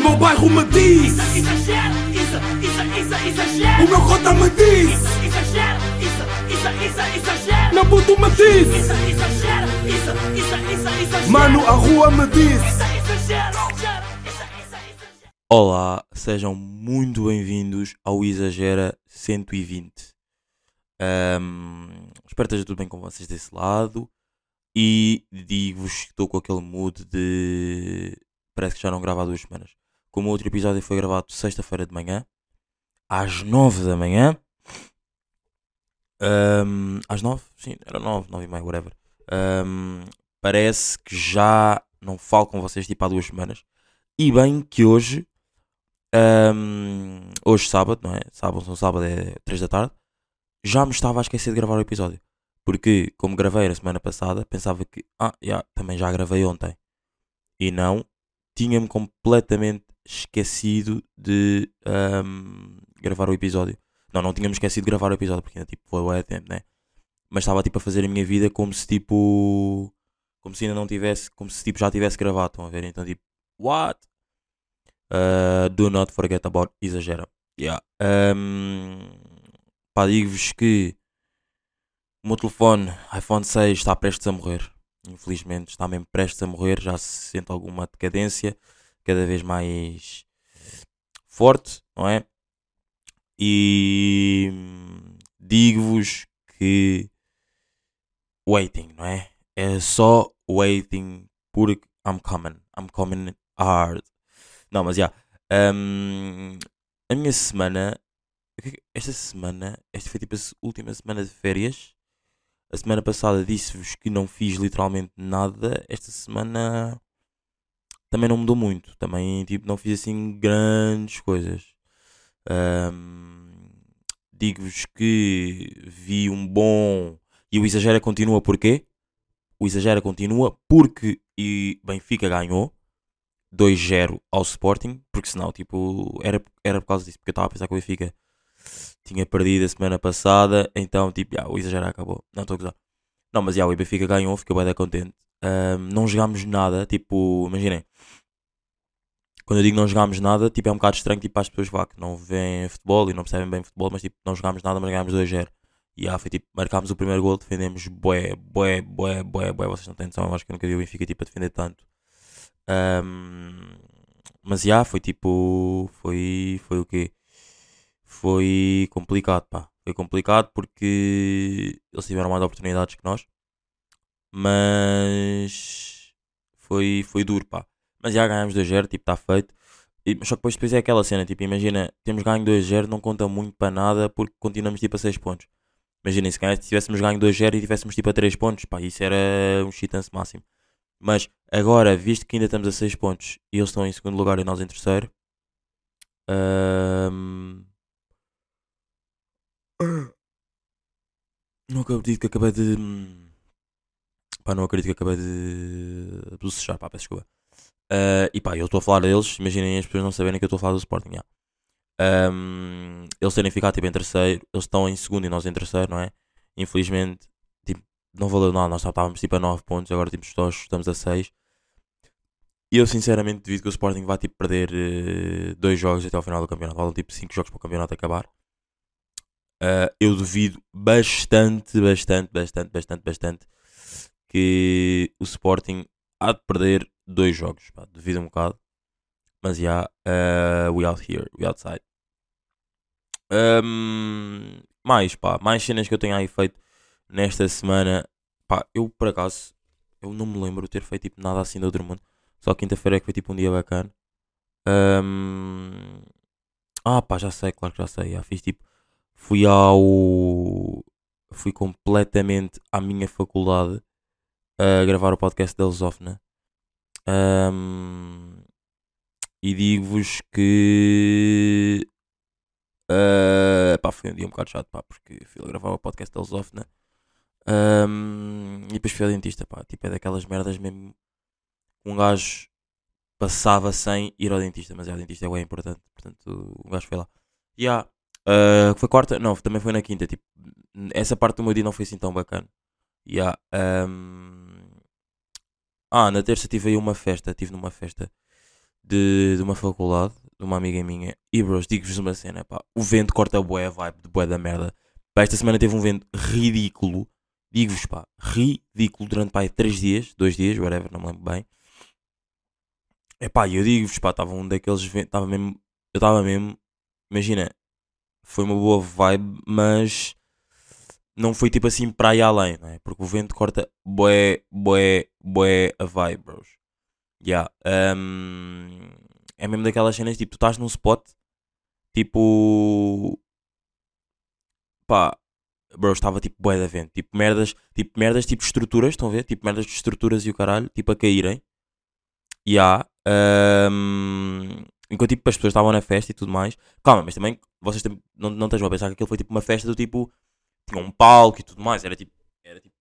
meu bairro me diz Isso, exagero, isso, isso, isso, exagero. O meu cota me diz Isso, exagero, isso, isso, isso, exagero. Meu puto me diz Isso, exagero, isso, isso, isso, exagero. Mano, a rua me diz Isso, exagero, exagero. Olá, sejam muito bem-vindos ao Exagera 120. Ahm, espero que esteja tudo bem com vocês desse lado. E digo-vos que estou com aquele mood de. Parece que já não gravo há duas semanas. Como o outro episódio foi gravado sexta-feira de manhã, às nove da manhã. Ahm, às nove? Sim, era nove, nove e meia, whatever. Ahm, parece que já não falo com vocês tipo há duas semanas. E bem que hoje Ahm, hoje sábado, não é? Sábado, são sábado é 3 da tarde. Já me estava a esquecer de gravar o episódio. Porque, como gravei na semana passada, pensava que, ah, já, também já gravei ontem. E não, tinha-me completamente esquecido de ahm, gravar o episódio. Não, não tinha-me esquecido de gravar o episódio, porque ainda tipo, foi bué tempo, né? Mas estava tipo a fazer a minha vida como se tipo. Como se ainda não tivesse. Como se tipo já tivesse gravado, estão a ver? Então tipo, what? Uh, do not forget about exagera. Yeah. Um, pá, digo-vos que o meu telefone iPhone 6 está prestes a morrer. Infelizmente, está mesmo prestes a morrer. Já se sente alguma decadência, cada vez mais forte, não é? E digo-vos que waiting, não é? É só waiting porque I'm coming. I'm coming hard. Não, mas já. Hum, a minha semana. Esta semana. Esta foi tipo a última semana de férias. A semana passada disse-vos que não fiz literalmente nada. Esta semana. Também não mudou muito. Também tipo, não fiz assim grandes coisas. Hum, Digo-vos que vi um bom. E o Exagera continua porquê? O Exagera continua porque e Benfica ganhou. 2-0 ao Sporting, porque senão, tipo, era, era por causa disso, porque eu estava a pensar que o Benfica tinha perdido a semana passada, então, tipo, já, o exagero acabou. Não estou a gozar. Não, mas já, o Benfica ganhou, fiquei bem contente. Ahm, não jogámos nada, tipo, imaginem. Quando eu digo não jogámos nada, tipo, é um bocado estranho, tipo, as pessoas vá, que não veem futebol e não percebem bem futebol, mas, tipo, não jogámos nada, mas ganhámos 2-0. E já, foi, tipo, marcámos o primeiro gol, defendemos bué, bué, bué, bué, bué, vocês não têm noção, eu acho que eu nunca vi o Benfica, tipo, a defender tanto. Ahm, mas já foi tipo. Foi. Foi o quê? Foi complicado, pá. Foi complicado porque eles tiveram mais oportunidades que nós. Mas. Foi, foi duro, pá. Mas já ganhámos 2-0, tipo, está feito. E, só que depois, depois é aquela cena, tipo, imagina, temos ganho 2-0, não conta muito para nada porque continuamos tipo a 6 pontos. Imaginem, se, tivéssemos ganho 2-0 e tivéssemos tipo a 3 pontos, pá, isso era um chitance máximo. Mas agora, visto que ainda estamos a 6 pontos e eles estão em segundo lugar e nós em terceiro. ahm, Não acredito que acabei de. Pá, não acredito que acabei de. bocejar, pá, peço desculpa. Ah, e pá, eu estou a falar deles, imaginem as pessoas não saberem que eu estou a falar do Sporting. já. Ahm, eles terem ficado tipo em terceiro, eles estão em segundo e nós em terceiro, não é? Infelizmente, tipo, não valeu nada, nós estávamos tipo a 9 pontos, agora tipo, estamos a 6. E eu sinceramente devido que o Sporting vai tipo perder eh, dois jogos até ao final do campeonato, faltam tipo 5 jogos para o campeonato acabar. Ah, eu duvido bastante, bastante, bastante, bastante, bastante que o Sporting há de perder dois jogos. Pá, duvido um bocado. Mas já, yeah, we out here, we outside. Ahm, mais, pá, mais cenas que eu tenho aí feito nesta semana. Pá, eu por acaso, eu não me lembro de ter feito tipo, nada assim do outro mundo. Só quinta-feira é que foi tipo um dia bacana. Ahm, ah, pá, já sei, claro que já sei. Já fiz tipo, fui ao. Fui completamente à minha faculdade a gravar o podcast da Lusófona. Ahm, e digo-vos que. ah, pá, foi um dia um bocado chato, pá, porque fui a gravar o podcast da Lusófona. Ahm, e depois fui ao dentista, pá. Tipo, é daquelas merdas mesmo. Um gajo passava sem ir ao dentista, mas é, o dentista é bem importante, portanto o gajo foi lá. E há, ah, foi quarta? Não, também foi na quinta. Tipo, essa parte do meu dia não foi assim tão bacana. Há, ahm, ah, na terça tive aí uma festa, estive numa festa de, de uma faculdade, de uma amiga minha. E bros, digo-vos uma cena, pá. O vento corta bué a vibe de bué da merda. Pá, esta semana teve um vento ridículo. Digo-vos, pá, ridículo durante, pá, 3 dias, 2 dias, whatever, não me lembro bem. É pá, eu digo-vos, pá, estava um daqueles ventos, estava mesmo, eu estava mesmo, imagina, foi uma boa vibe, mas não foi tipo assim para aí além, não é? Porque o vento corta bué, bué, bué a vibe, bros. Yeah. Um, é mesmo daquelas cenas, tipo, tu estás num spot, tipo, pá, bro, estava tipo bué da vento, tipo merdas, tipo merdas, tipo estruturas, estão a ver? Tipo merdas de estruturas e o caralho, tipo a caírem. E há, um, enquanto tipo as pessoas estavam na festa e tudo mais. Calma, mas também vocês não, não estejam a pensar que aquilo foi tipo uma festa do tipo, tinha um palco e tudo mais, era tipo,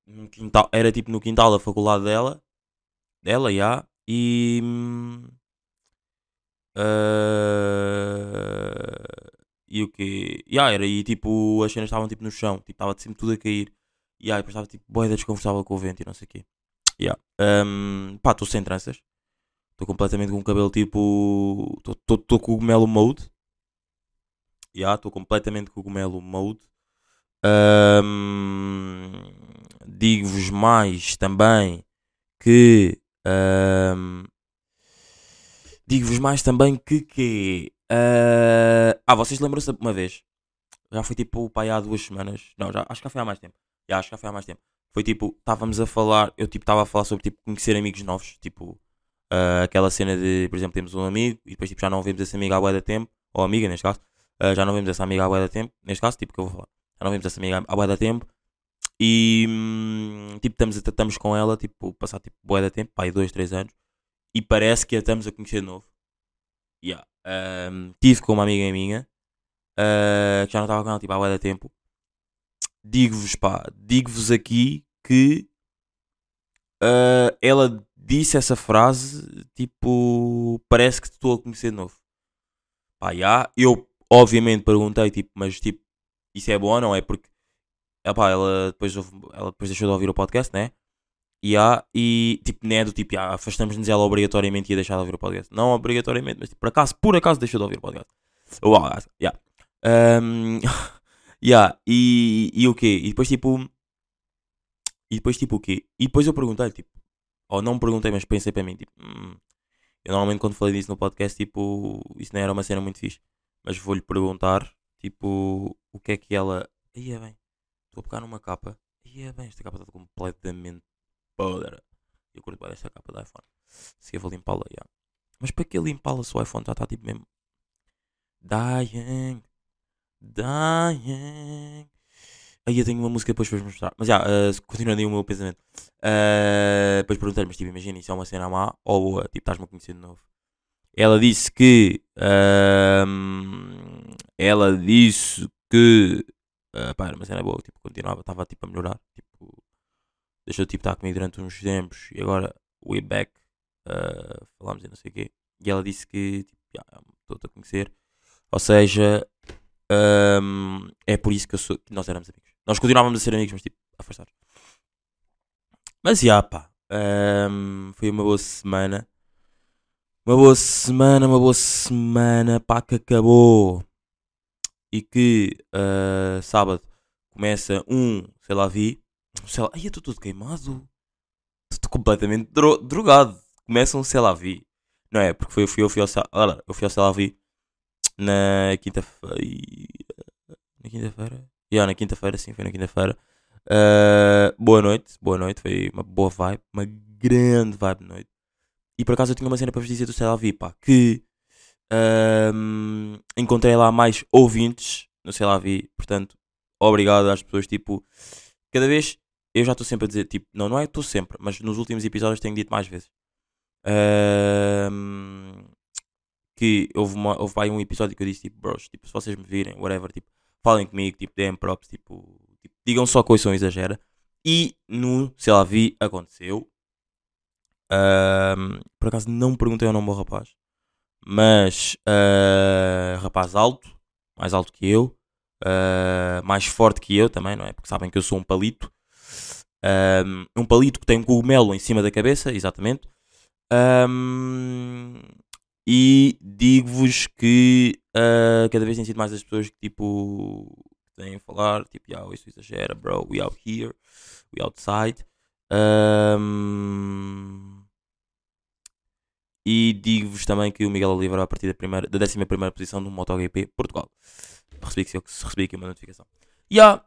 no quintal, era tipo no quintal da faculdade dela, dela, já, e. ah, e o que? Yeah, era e tipo, as cenas estavam tipo no chão, tipo, estava sempre tudo a cair. E yeah, depois estava tipo, boeda desconfortável com o vento e não sei o quê. Yeah. Um, pá, estou sem tranças. Estou completamente com o cabelo tipo. Estou cogumelo mode. Já, estou completamente cogumelo mode. Um, Digo-vos mais também que. um, Digo-vos mais também que que. ah, ah, vocês lembram-se uma vez? Já foi tipo pai há duas semanas. Não, já, acho que já foi há mais tempo. Já, acho que já foi há mais tempo. Foi tipo, estávamos a falar. Eu tipo estava a falar sobre tipo conhecer amigos novos. Tipo, ah, aquela cena de, por exemplo, temos um amigo e depois tipo, já não vemos esse amigo há bué da tempo. Ou amiga, neste caso. Ah, já não vemos essa amiga há bué da tempo. Neste caso, tipo, que eu vou falar. Já não vemos essa amiga há bué da tempo. E hum, tipo, estamos, estamos com ela, tipo, passar tipo bué da tempo, pai, dois, três anos. E parece que a estamos a conhecer de novo. Yeah. Um, tive com uma amiga minha ah, que já não estava com ela tipo, há bué da tempo. Digo-vos, pá, digo-vos aqui que ah, ela disse essa frase, tipo, parece que estou a conhecer de novo. Pá, já, eu obviamente perguntei, tipo, mas tipo, isso é bom ou não? É porque, epá, ela depois, ela depois deixou de ouvir o podcast, né? E há, e tipo, não é do tipo, ah, afastamos-nos ela obrigatoriamente e deixar de ouvir o podcast. Não obrigatoriamente, mas tipo, por acaso, por acaso deixou de ouvir o podcast. Uau, yeah. Um, yeah. E, e o quê? E depois tipo. E depois tipo o quê? E depois eu perguntei, tipo, ou não perguntei, mas pensei para mim, tipo, hum, eu normalmente quando falei disso no podcast, tipo, isso não era uma cena muito fixe. Mas vou-lhe perguntar, tipo, o que é que ela. Ia bem, estou a pegar numa capa. Ia bem, esta capa está completamente podre. Eu curto bem desta capa do iPhone. Se eu vou limpá-la, já. Mas para que limpá-la se o iPhone já está tipo mesmo. Dying. Dying. Aí eu tenho uma música depois para vos mostrar. Mas já, eh, continuando aí o meu pensamento. Eh, depois perguntei mas tipo, imagina, isso é uma cena má ou boa? Tipo, estás-me a conhecer de novo. Ela disse que. ela disse que. ah, pá, era uma cena boa. Tipo, continuava, estava tipo a melhorar. Tipo, deixou tipo estar comigo durante uns tempos e agora we back. ah, falámos e não sei o quê. E ela disse que. Tipo, já, estou-te a conhecer. Ou seja, ahm, é por isso que, eu sou, nós éramos amigos. Nós continuávamos a ser amigos, mas tipo, afastados. Mas já, pá. ahm, foi uma boa semana. Uma boa semana, uma boa semana, pá, que acabou. E que ah, sábado começa um, sei lá, vi. Sei lá, ai, eu estou todo queimado. Estou completamente dro- drogado. Começa um, sei lá, vi. Não é? Porque foi, eu fui, eu fui ao, olha, eu fui ao sei lá, vi na quinta-feira. Na quinta-feira? Yeah, na quinta-feira, sim, foi na quinta-feira. Ah, boa noite, boa noite, foi uma boa vibe, uma grande vibe de noite. E por acaso eu tinha uma cena para vos dizer do Vi, pá, que ahm, encontrei lá mais ouvintes no Vi, portanto, obrigado às pessoas, tipo, cada vez eu já estou sempre a dizer, tipo, não, não é estou sempre, mas nos últimos episódios tenho dito mais vezes. Ahm, que houve, uma, houve aí um episódio que eu disse, tipo, bros, tipo, se vocês me virem, whatever, tipo, falem comigo, tipo, deem props, tipo, tipo, digam só que isso exagera. E no Sei vi aconteceu. Ahm, por acaso não perguntei o nome do rapaz, mas ah, rapaz alto, mais alto que eu, ah, mais forte que eu também, não é? Porque sabem que eu sou um palito. Ahm, um palito que tem um cogumelo em cima da cabeça, exatamente. Ahm, E digo-vos que ah, cada vez tem sido mais as pessoas que tipo têm a falar, tipo, yeah, isso exagera, bro, we out here, we outside. Ahm, e digo-vos também que o Miguel Oliveira, a partir da, primeira, da 11 posição do MotoGP Portugal. Recebi, recebi aqui uma notificação. Yeah.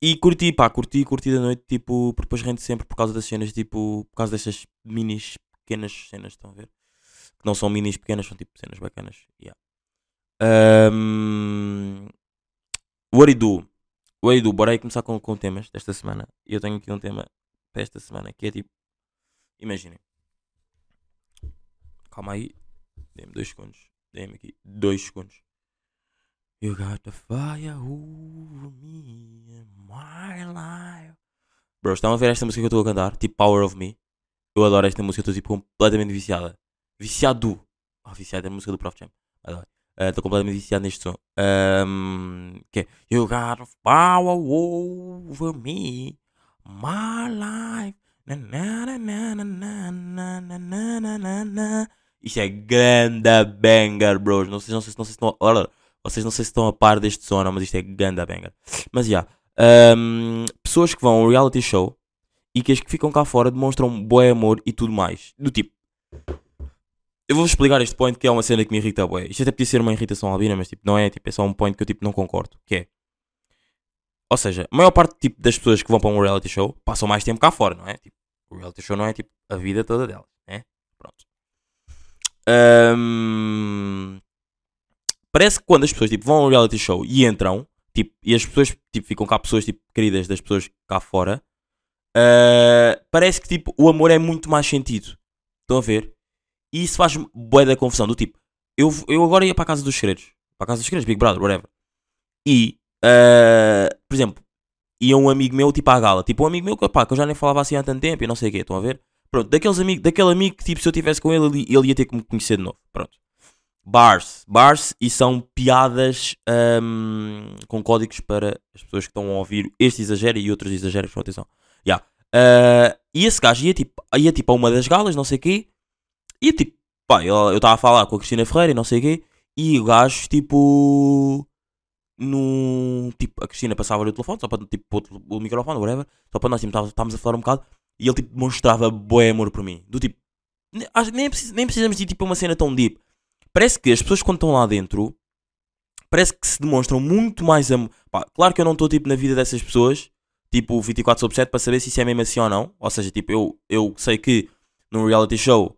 E curti, pá, curti, curti da noite, tipo, porque depois rende sempre por causa das cenas, tipo, por causa destas minis, pequenas cenas, estão a ver? Que não são minis pequenas, são tipo cenas bacanas. Yeah. Um, what do? What do? Bora aí começar com, com temas desta semana. E eu tenho aqui um tema para esta semana que é tipo, imaginem. Calma aí, dê-me dois segundos. Dê-me aqui dois segundos. You got the fire over me my life. Bro, estão a ver esta música que eu estou a cantar? Tipo Power of Me. Eu adoro esta música, estou tipo completamente viciada. Viciado. Ah, viciado é a música do Prof Jam. Adoro. Ah, Estou completamente viciado neste som. Ahm, que é You got the power over me. My life. Isto é grande banger, bros. Não sei, não sei, não sei se estão. Olha, vocês não sei se estão a par deste som, mas isto é ganda banger. Mas já. Yeah, um, pessoas que vão a um reality show e que as que ficam cá fora demonstram bom amor e tudo mais. Do tipo. Eu vou explicar este ponto que é uma cena que me irrita boé. Isto até podia ser uma irritação albina, mas tipo, não é, tipo, é só um ponto que eu tipo não concordo, que é. Ou seja, a maior parte tipo, das pessoas que vão para um reality show passam mais tempo cá fora, não é? Tipo, o reality show não é tipo a vida toda delas, né? Pronto. Ahm, Parece que quando as pessoas tipo, vão a um reality show e entram, tipo, e as pessoas tipo, ficam cá pessoas tipo, queridas das pessoas cá fora, ah, parece que tipo, o amor é muito mais sentido. Estão a ver? E isso faz bué da confusão. Do tipo, eu, eu agora ia para a casa dos segredos, para a casa dos segredos, Big Brother, whatever. E, ah, por exemplo, ia um amigo meu, tipo, à gala. Tipo, um amigo meu que, pá, que eu já nem falava assim há tanto tempo e não sei o quê. Estão a ver? Pronto, daqueles amigos, daquele amigo que, tipo, se eu tivesse com ele, ele, ia ter que me conhecer de novo. Pronto. Bars. Bars e são piadas ahm, com códigos para as pessoas que estão a ouvir este exagero e outros exageros, com atenção. Yeah. Ah, e esse gajo ia tipo, ia tipo a uma das galas, não sei o quê, e tipo, pá, eu estava a falar com a Cristina Ferreira e não sei o quê, e o gajo tipo. No. Tipo, a Cristina passava-lhe o telefone, só para tipo, o microfone, whatever, só para nós tipo, estávamos- a falar um bocado, e ele tipo demonstrava bué amor por mim. Do tipo, acho nem, precis- nem precisamos de tipo uma cena tão deep. Parece que as pessoas quando estão lá dentro, parece que se demonstram muito mais amor. Pá, claro que eu não estou tipo na vida dessas pessoas, tipo 24 sobre 7, para saber se isso é mesmo assim ou não. Ou seja, tipo, eu, eu sei que num reality show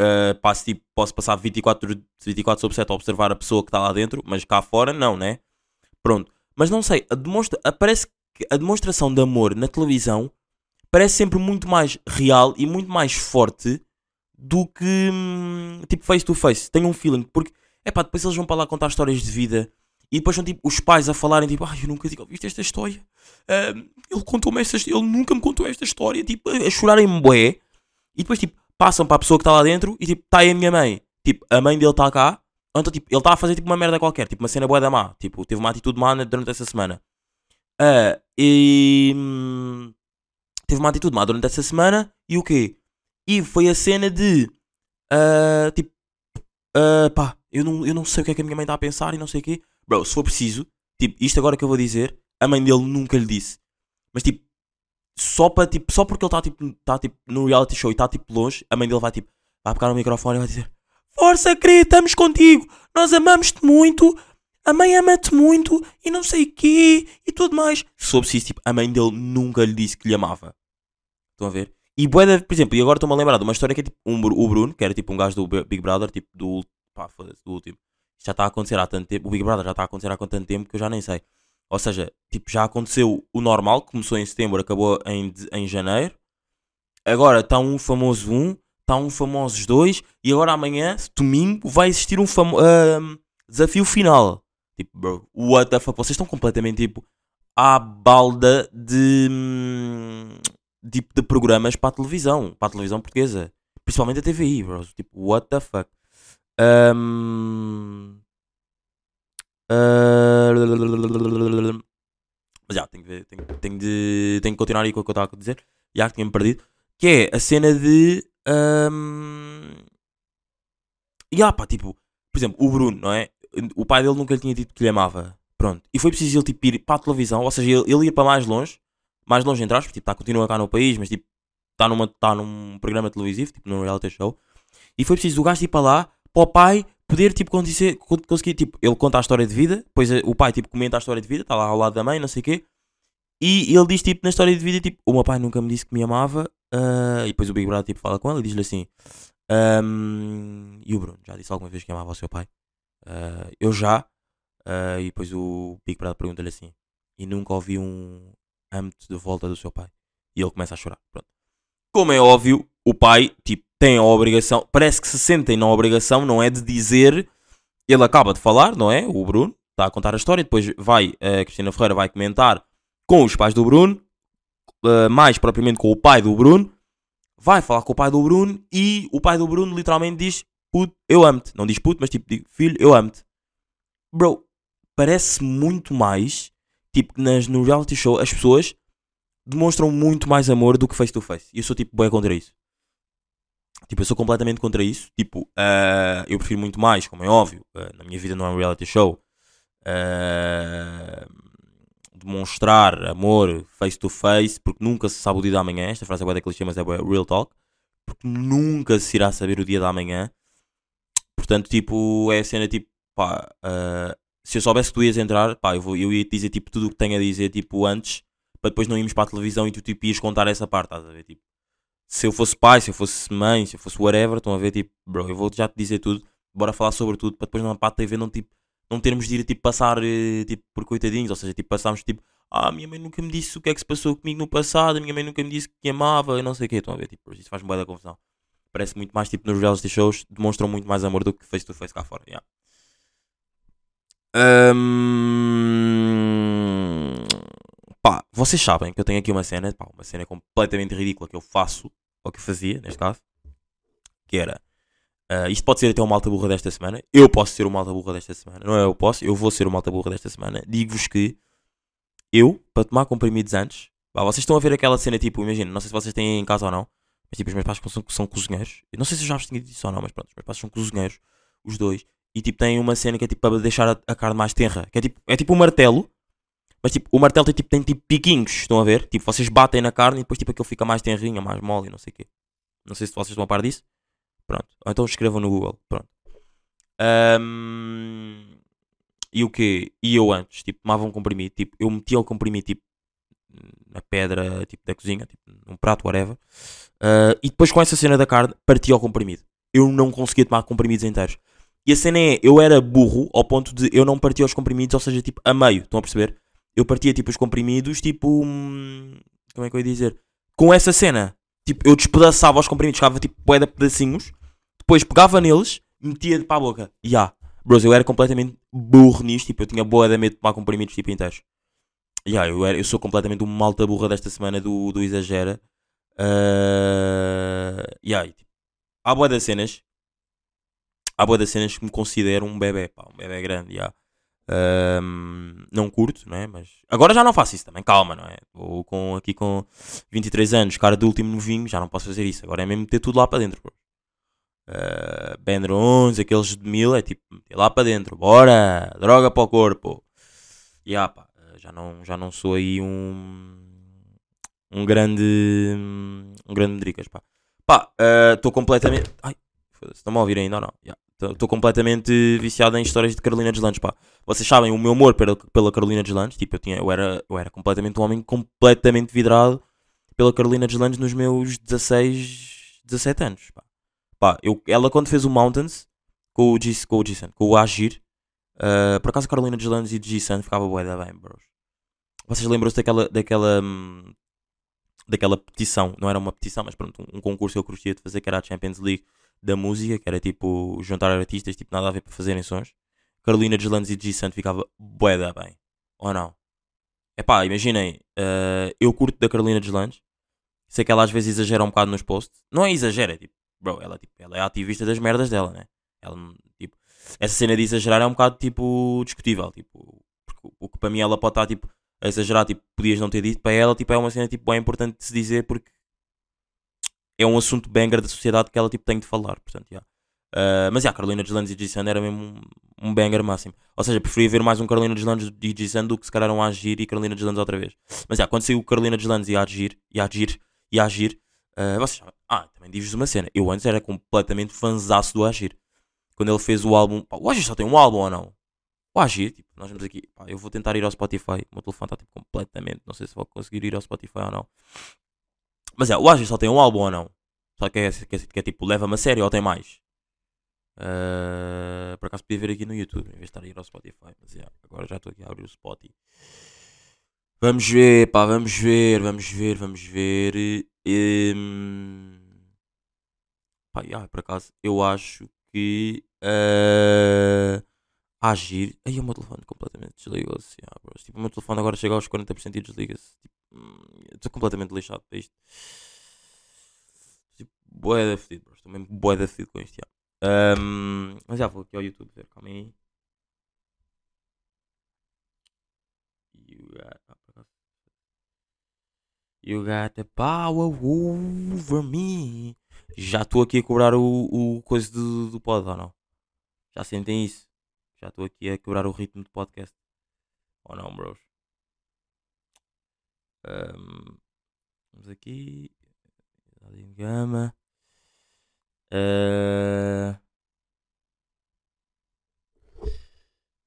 Uh, passo, tipo, posso passar 24, 24 sobre 7 a observar a pessoa que está lá dentro, mas cá fora não, né? Pronto. Mas não sei, a demonstra parece que a demonstração de amor na televisão parece sempre muito mais real e muito mais forte do que hum, tipo face to face. Tenho um feeling, porque é pá, depois eles vão para lá contar histórias de vida e depois são tipo os pais a falarem tipo, ai, eu nunca tinha ouvido esta história. Ahm, ele contou-me esta ele nunca me contou esta história, tipo, a chorarem bué. E depois tipo, passam para a pessoa que está lá dentro e tipo, está aí a minha mãe. Tipo, a mãe dele está cá. Então, tipo, ele está a fazer tipo uma merda qualquer, tipo uma cena boa da má. Tipo, teve uma atitude má durante essa semana. Ah, e. hum, teve uma atitude má durante essa semana e o quê? E foi a cena de. ah, tipo. ah, pá, eu não, eu não sei o que é que a minha mãe está a pensar e não sei o quê. Bro, se for preciso, tipo, isto agora que eu vou dizer, a mãe dele nunca lhe disse. Mas tipo, só, para, tipo, só porque ele está tipo, tá, tipo, no reality show e está tipo longe, a mãe dele vai tipo, vai pegar no microfone e vai dizer: Força, querida, estamos contigo, nós amamos-te muito, a mãe ama-te muito e não sei o quê e tudo mais. Soube se isso, tipo, a mãe dele nunca lhe disse que lhe amava. Estão a ver? E bué da- por exemplo, e agora estou-me a lembrar de uma história que é tipo um, o Bruno, que era tipo um gajo do Big Brother, tipo do, pá, do último. Já está a acontecer há tanto tempo, o Big Brother já está a acontecer há tanto tempo que eu já nem sei. Ou seja, tipo, já aconteceu o normal, começou em setembro, acabou em, em janeiro. Agora está um famoso 1, está um famosos 2, e agora amanhã, domingo, vai existir um famo ahm, desafio final. Tipo, bro, what the fuck? Vocês estão completamente tipo à balda de, hum, tipo, de programas para a televisão, para a televisão portuguesa. Principalmente a TVI, bro. Tipo, what the fuck? Ahm, ah, mas já, tenho ver, tenho, tenho de, tenho que continuar aí com o que eu estava a dizer. Já que tinha-me perdido. Que é a cena de. ahm, E ah, pá, tipo, por exemplo, o Bruno, não é? O pai dele nunca lhe tinha dito que lhe amava. Pronto. E foi preciso ele tipo, ir para a televisão, ou seja, ele, ele ir para mais longe, mais longe entre aspas, tipo, está continua cá no país, mas tipo, está tá num programa televisivo, tipo, num reality show. E foi preciso o gajo ir para lá, para o pai poder, tipo, conseguir, conseguir tipo, ele conta a história de vida, depois eh, o pai, tipo, comenta a história de vida, está lá ao lado da mãe, não sei o quê. E ele diz, tipo, na história de vida, tipo, o meu pai nunca me disse que me amava. ah, e depois o Big Brother, tipo, fala com ele e diz-lhe assim: ahm, E o Bruno, já disse alguma vez que amava o seu pai? Ah, eu já. Ah, e depois o Big Brother pergunta-lhe assim: E nunca ouvi um amo-te de volta do seu pai? E ele começa a chorar. Pronto. Como é óbvio, o pai, tipo, tem a obrigação, parece que se sentem na obrigação, não é de dizer. Ele acaba de falar, não é? O Bruno está a contar a história, depois vai, a Cristina Ferreira vai comentar com os pais do Bruno, uh, mais propriamente com o pai do Bruno, vai falar com o pai do Bruno e o pai do Bruno literalmente diz: Puto, eu amo-te. Não diz puto, mas tipo, filho, eu amo-te. Bro, parece muito mais, tipo, que nas, no reality show as pessoas demonstram muito mais amor do que face to face. E eu sou tipo, bem contra isso. Tipo, eu sou completamente contra isso. Tipo, uh, eu prefiro muito mais, como é óbvio. Uh, na minha vida não é um reality show. Uh, demonstrar amor face to face, porque nunca se sabe o dia da manhã. Esta frase é boa da clichê, mas é bué real talk. Porque nunca se irá saber o dia da manhã. Portanto, tipo, é a cena tipo, pá, uh, se eu soubesse que tu ias entrar, pá, eu, vou, eu ia te dizer tipo tudo o que tenho a dizer, tipo, antes, para depois não irmos para a televisão e tu tipo ias contar essa parte, estás a ver? Tipo, se eu fosse pai, se eu fosse mãe, se eu fosse whatever, estão a ver, tipo, bro, eu vou já te dizer tudo, bora falar sobre tudo, para depois na parte da TV não, tipo, não termos de ir, tipo, passar, eh, tipo, por coitadinhos, ou seja, tipo, passarmos, tipo, ah, minha mãe nunca me disse o que é que se passou comigo no passado, a minha mãe nunca me disse que me amava, não sei o quê, estão a ver, tipo, isso faz-me da confusão. Parece muito mais, tipo, nos reality shows, demonstram muito mais amor do que face to face cá fora, yeah. Hum, pá, vocês sabem que eu tenho aqui uma cena, pá, uma cena completamente ridícula que eu faço, ou que fazia, neste caso, que era, ah, isto pode ser até o malta burra desta semana, eu posso ser o malta burra desta semana, não é eu posso, eu vou ser o malta burra desta semana, digo-vos que eu, para tomar comprimidos antes, pá, vocês estão a ver aquela cena, tipo, imagina, não sei se vocês têm em casa ou não, mas tipo, os meus pais são, são cozinheiros, eu não sei se eu já vos tinha dito isso ou não, mas pronto, os meus pais são cozinheiros, os dois, e tipo, têm uma cena que é tipo para deixar a, a carne mais tenra, que é tipo, é tipo um martelo, mas tipo, o martelo tem tipo, tem tipo piquinhos, estão a ver? Tipo, vocês batem na carne e depois tipo aquilo fica mais tenrinho, mais mole não sei o quê. Não sei se vocês estão a par disso. Pronto. Ou então escrevam no Google. Pronto. Ahm, e o quê? E eu antes, tipo, tomava um comprimido, tipo, eu metia o comprimido, tipo, na pedra, tipo, da cozinha, tipo, num prato, whatever. Ah, e depois com essa cena da carne, partia o comprimido. Eu não conseguia tomar comprimidos inteiros. E a cena é, eu era burro ao ponto de eu não partia os comprimidos, ou seja, tipo, a meio, estão a perceber? Eu partia, tipo, os comprimidos, tipo, hum, como é que eu ia dizer? Com essa cena, tipo, eu despedaçava os comprimidos, ficava, tipo, de pedacinhos, depois pegava neles, metia para a boca. E já, bros, eu era completamente burro nisto, tipo, eu tinha boa de medo de tomar comprimidos, tipo, inteiros. E já, eu, eu sou completamente uma malta burra desta semana do, do Exagera. Uh, e aí, tipo, há boa das cenas há boa das cenas que me considero um bebê, pá, um bebê grande, já. Ahm, não curto, não é? Mas agora já não faço isso também, calma, não é? Vou com, aqui com 23 anos, cara do último novinho, já não posso fazer isso. Agora é mesmo meter tudo lá para dentro, bro. Uh, Bender 11, aqueles de mil, é tipo meter lá para dentro, bora, droga para o corpo. E ah, pá, já não, já não sou aí um, um grande, um grande medricas, pá. Pá, estou completamente. Ai, foda-se, estão-me a ouvir ainda ou não? Yeah. Estou completamente viciado em histórias de Carolina Deslandes, pá. Vocês sabem o meu amor pela, pela Carolina Deslandes. Tipo, eu, tinha, eu, era, eu era completamente um homem completamente vidrado pela Carolina Deslandes nos meus 16, 17 anos, pá. Pá, eu, ela quando fez o Mountains com o G, com o com o Agir, uh, por acaso Carolina Deslandes e G-Sun ficava bué da bem, bros. Vocês lembram-se daquela, daquela, hum, daquela petição, não era uma petição, mas pronto, um, concurso que eu curtia de fazer que era a Champions League da música, que era tipo juntar artistas, tipo nada a ver para fazerem sons. Carolina Deslandes e G Santo ficava bué da bem. Ou não? É pá, imaginem, uh, eu curto da Carolina Deslandes. Sei que ela às vezes exagera um bocado nos posts. Não é exagera, é tipo, bro, ela, tipo, ela é ativista das merdas dela, né? Ela, tipo, essa cena de exagerar é um bocado tipo discutível. Tipo, porque o que para mim ela pode estar tipo a exagerar, tipo, podias não ter dito. Para ela, tipo, é uma cena tipo, bem importante de se dizer porque é um assunto banger da sociedade que ela tipo, tem de falar. Portanto, yeah. Uh, mas, yeah, Carolina Deslandes e G-Sun era mesmo um, um banger máximo. Ou seja, preferia ver mais um Carolina Deslandes e G-Sun do que se calhar um Agir e Carolina Deslandes outra vez. Mas, yeah, quando saiu Carolina Deslandes e Agir, e Agir, e Agir, uh, vocês ah, também digo-vos uma cena. Eu antes era completamente fanzaço do Agir. Quando ele fez o álbum, pá, o Agir só tem um álbum ou não? O Agir, tipo, nós vamos aqui, pá, eu vou tentar ir ao Spotify. O meu telefone está tipo completamente, não sei se vou conseguir ir ao Spotify ou não. Mas é, o Agir só tem um álbum ou não? Só que é, que é, que é tipo, leva-me a sério ou tem mais? Uh, por acaso podia ver aqui no YouTube, em vez de estar a ir ao Spotify. Mas yeah, agora já estou aqui a abrir o Spotify. Vamos ver, pá, vamos ver, vamos ver, vamos ver. Um, pá, yeah, por acaso, eu acho que uh, agir. Aí o meu telefone completamente desligou-se. Yeah, bros. tipo, o meu telefone agora chega aos 40% e desliga-se. Tipo, hum, Estou completamente lixado para isto. Tipo, boé da fedido, bro. Estou mesmo boé da fedido com isto. Yeah. Um, mas já vou aqui ao YouTube ver, calma aí. You got, ah, you got the power over me. Já estou aqui a cobrar o, o coisa do, do pod, ou não? Já sentem isso? Já estou aqui a quebrar o ritmo do podcast. Ou não, bros? Um, vamos aqui. Em gama. Uh,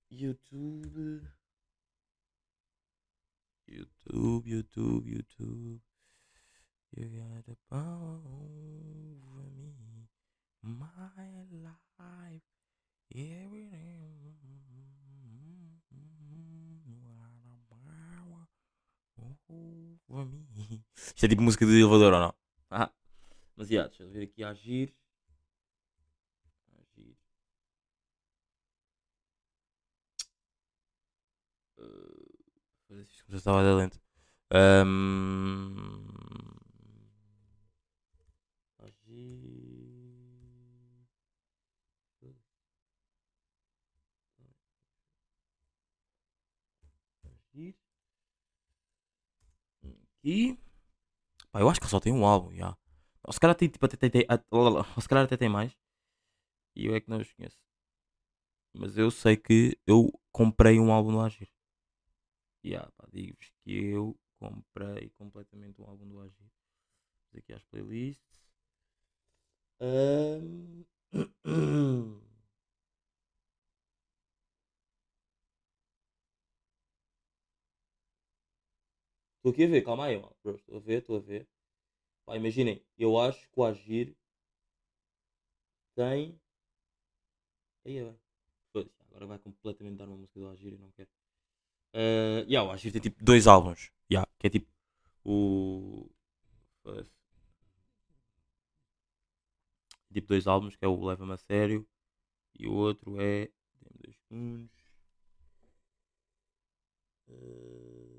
YouTube. YouTube, YouTube, YouTube. You got the power over me. My life. Everything. Over me. Isto é tipo música de elevador ou não? Ah. Mas yeah, deixa eu ver aqui a agir. Agir. Uh, isto já estava a dar lento. Um, Aqui. Pá, eu acho que só tem um álbum, já. Ou se calhar tem, tipo, até, tem, ou se calhar até tem mais. E eu é que não os conheço. Mas eu sei que eu comprei um álbum do Agir. Yeah, pá, digo-vos que eu comprei completamente um álbum do Agir. Vamos aqui às playlists. Um... Estou aqui a ver, calma aí, mano. Estou a ver, estou a ver. Pá, imaginem, eu acho que o Agir tem. Aí é agora vai completamente dar uma música do Agir e não quero. Uh, yeah, o Agir tem tipo dois álbuns. Yeah, que é tipo o. Tipo dois álbuns, que é o Leva-me a Sério e o outro é. Tem dois segundos. Uh,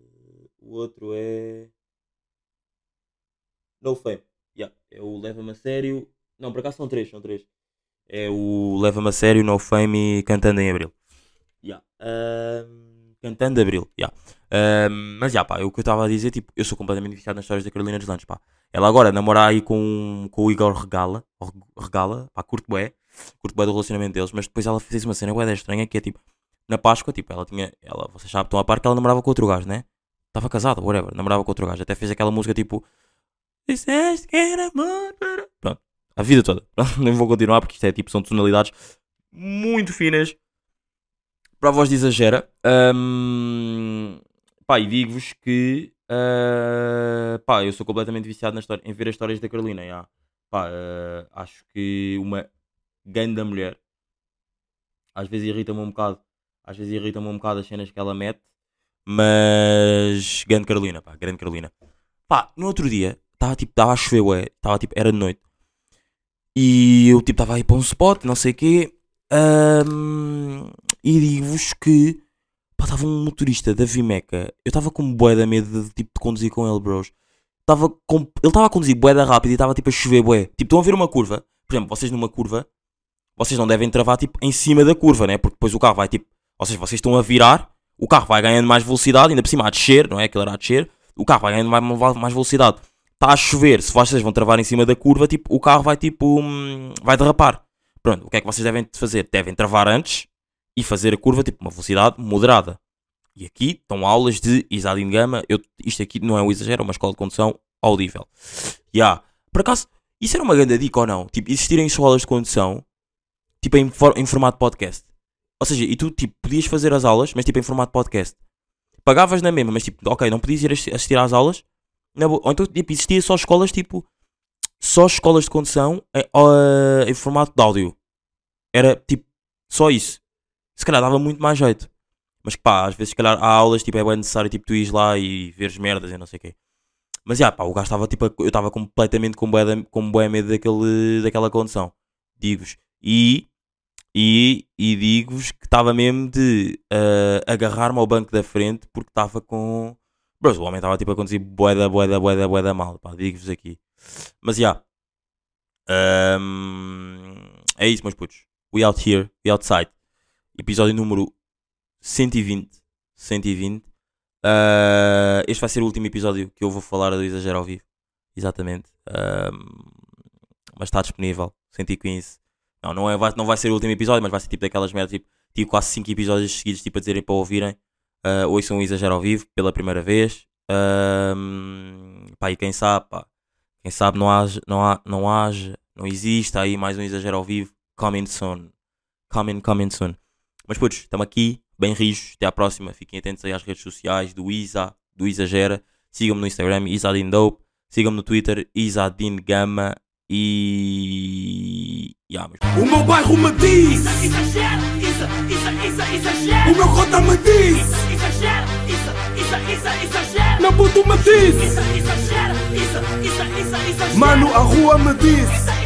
o outro é. No Fame. Yeah, é o Leva-me a Sério. Não, por acaso são três, são três. É o Leva-me a Sério, No Fame e Cantando em Abril. Yeah. Um, cantando Abril. Yeah. Um, mas já, pá, é o que eu estava a dizer, tipo, eu sou completamente viciado nas histórias da Carolina dos Landes, pá. Ela agora namora aí com, com o Igor Regala, Regala, pá, curto bué, curto bué do relacionamento deles, mas depois ela fez uma cena bué estranha que é tipo, na Páscoa, tipo, ela tinha, ela, vocês sabem, estão a par que ela namorava com outro gajo, né? Estava casada, whatever, namorava com outro gajo, até fez aquela música tipo, Disseste que era amor para... Pronto, a vida toda. Nem vou continuar porque isto é tipo, são tonalidades muito finas para a voz de exagera. Um, pá, e digo-vos que uh, pá, eu sou completamente viciado na história, em ver as histórias da Carolina. já. Pá, uh, acho que uma grande mulher às vezes irrita-me um bocado, às vezes irrita-me um bocado as cenas que ela mete, mas grande Carolina, pá, grande Carolina. Pá, no outro dia estava tipo, estava a chover, ué, estava tipo, era de noite. E eu tipo estava aí para um spot, não sei o quê. Um, e digo-vos que pá, estava um motorista da Vimeca. Eu estava com bué da medo de, tipo, de conduzir com ele, bros. Tava com, ele estava a conduzir bué da rápido e estava tipo a chover bué. Tipo, estão a ver uma curva. Por exemplo, vocês numa curva, vocês não devem travar tipo em cima da curva, né? Porque depois o carro vai tipo. Ou seja, vocês estão a virar, o carro vai ganhando mais velocidade, ainda por cima a descer, não é? Aquilo era a descer, o carro vai ganhando mais, velocidade. Está a chover, se vocês vão travar em cima da curva, tipo, o carro vai tipo. hum, vai derrapar. Pronto, o que é que vocês devem fazer? Devem travar antes e fazer a curva tipo uma velocidade moderada. E aqui estão aulas de Isadin Gama. Eu, isto aqui não é um exagero, é uma escola de condução audível. Ya. Por acaso, isso era uma grande dica ou não? Tipo, existirem escolas de condução tipo em, for- em formato podcast. Ou seja, e tu tipo, podias fazer as aulas, mas tipo em formato podcast. Pagavas na mesma, mas tipo, ok, não podias ir assi- assistir às aulas. Ou então tipo, existia só escolas tipo. Só escolas de condução em, ah, em formato de áudio. Era tipo, só isso. Se calhar dava muito mais jeito. Mas pá, às vezes se calhar há aulas, tipo, é bem necessário tipo, tu ires lá e veres merdas e não sei o quê. Mas já, pá, o gajo estava tipo, eu estava completamente com de- com medo daquele, daquela condição. Digo-vos. E, e, e digo-vos que estava mesmo de ah, agarrar-me ao banco da frente porque estava com. Bros, o homem estava tipo a conduzir bué da, bué da, bué da, bué da mal, digo-vos aqui. Mas já. Ahm, é isso, meus putos. We out here, we outside. Episódio número 120. 120. Ah, este vai ser o último episódio que eu vou falar do Exagero ao vivo. Exatamente. Ahm, mas está disponível. 115. Não, não, é, vai, não vai ser o último episódio, mas vai ser tipo daquelas merdas. Tipo, tive quase 5 episódios seguidos tipo, a dizerem para ouvirem. Uh, ouçam o Exagero ao vivo pela primeira vez. Ahm, pá, e quem sabe, pá, quem sabe não haja, não, há, não haja, não existe aí mais um Exagero ao vivo. Coming soon. Coming, coming soon. Mas putos, estamos aqui, bem rijos. Até à próxima. Fiquem atentos aí às redes sociais do Isa, do Exagera. Sigam-me no Instagram, Isadin Dope. Sigam-me no Twitter, Isadin Gama. E. Yeah, mas... O meu bairro me diz, isa, isa, isa, exagera. o meu cota me diz, exagera. meu puto me diz, isa, exagera. mano, a rua me diz.